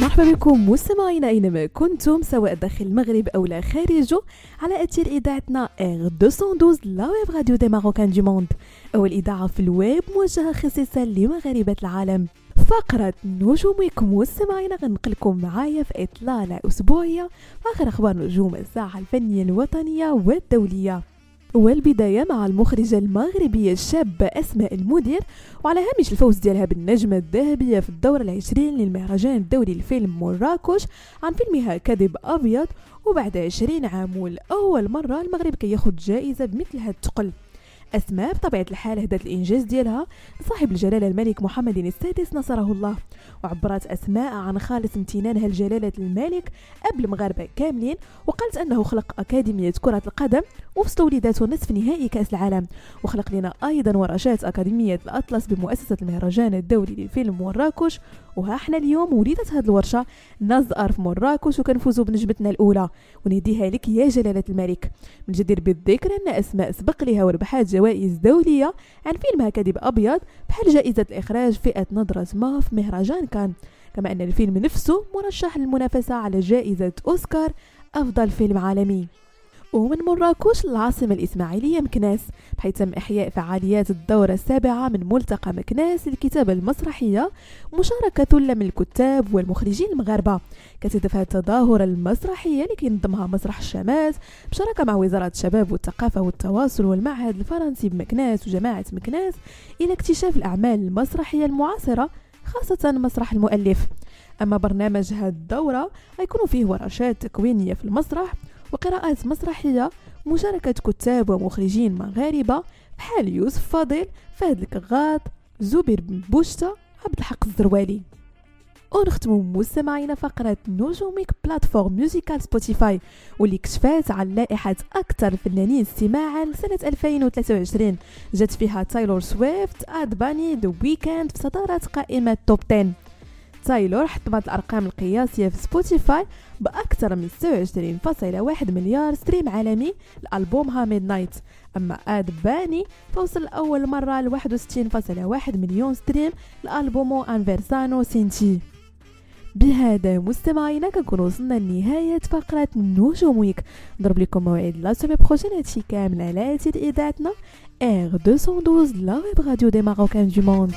مرحبا بكم مستمعينا أينما كنتم سواء داخل المغرب أو لا خارجه على اثير إذاعتنا R 212 la web radio des Marocains du monde اول اذاعه في الويب موجهة خصيصا لمغاربة العالم. فقرة نجوم week مستمعينا غنقلكم معايا في إطلالة أسبوعية آخر أخبار نجوم الساحة الفنية الوطنية والدولية. والبداية مع المخرجة المغربية الشابة أسماء المدير وعلى هامش الفوز ديالها بالنجمة الذهبية في الدورة العشرين للمهرجان الدولي للفيلم مراكش عن فيلمها كذب أبيض. وبعد عشرين عام والأول مرة المغرب كياخد جائزة بمثل هاد الثقل أسماء بطبيعة الحال هدت الإنجاز ديالها صاحب الجلالة الملك محمد السادس نصره الله وعبرت أسماء عن خالص امتنانها لجلالة الملك قبل المغاربة كاملين وقالت أنه خلق أكاديمية كرة القدم وفصلوا وليداته نصف نهائي كأس العالم. وخلق لنا أيضا ورشات أكاديمية الأطلس بمؤسسة المهرجان الدولي للفيلم مراكش. وها إحنا اليوم وليدت هاد الورشة نزأر في مراكش وكنفوزوا بنجمتنا الأولى. ونهديها لك يا جلالة الملك. من جدير بالذكر أن أسماء سبق لها وربحات جوائز دولية عن فيلمها كذب أبيض بحال جائزة الإخراج فئة نظرة ما في مهرجان كان كما أن الفيلم نفسه مرشح للمنافسة على جائزة أوسكار أفضل فيلم عالمي. ومن مراكش للعاصمة الإسماعيلية مكناس بحيث تم إحياء فعاليات الدورة السابعة من ملتقى مكناس للكتابة المسرحية مشاركة ثلة من الكتاب والمخرجين المغاربة. كتهدف التظاهرة المسرحية اللي كينظمها مسرح الشماس بشراكة مع وزارة الشباب والثقافة والتواصل والمعهد الفرنسي بمكناس وجماعة مكناس إلى اكتشاف الأعمال المسرحية المعاصرة خاصة مسرح المؤلف. أما برنامج هاد الدورة غيكون فيه ورشات تكوينية في المسرح وقراءات مسرحية مشاركة كتاب ومخرجين مغاربة بحال يوسف فاضل فهد الكغاط زبير بن بوشتا عبد الحق الزروالي. ونختم مستمعينا فقرة نجوم week ب la plateforme musicale Spotify واللي كشفات عن لائحة أكثر الفنانين استماعا سنة 2023 جات فيها Taylor Swift Bad Bunny The Weeknd صدارة قائمة top 10 Taylor حطمت الأرقام القياسية في Spotify بأكثر من 26.1 مليار stream عالمي. لألبومها Midnights أما Bad Bunny فوصل لأول مرة ل 61.1 مليون stream لألبومو Un Verano Sin Ti. بهذا مستمعينا كنكون وصلنا لنهاية فقرة نجوم week نضرب لكم موعد la semaine prochaine هادشي كامل على إذاعتنا. R 212 la web radio des Marocains du monde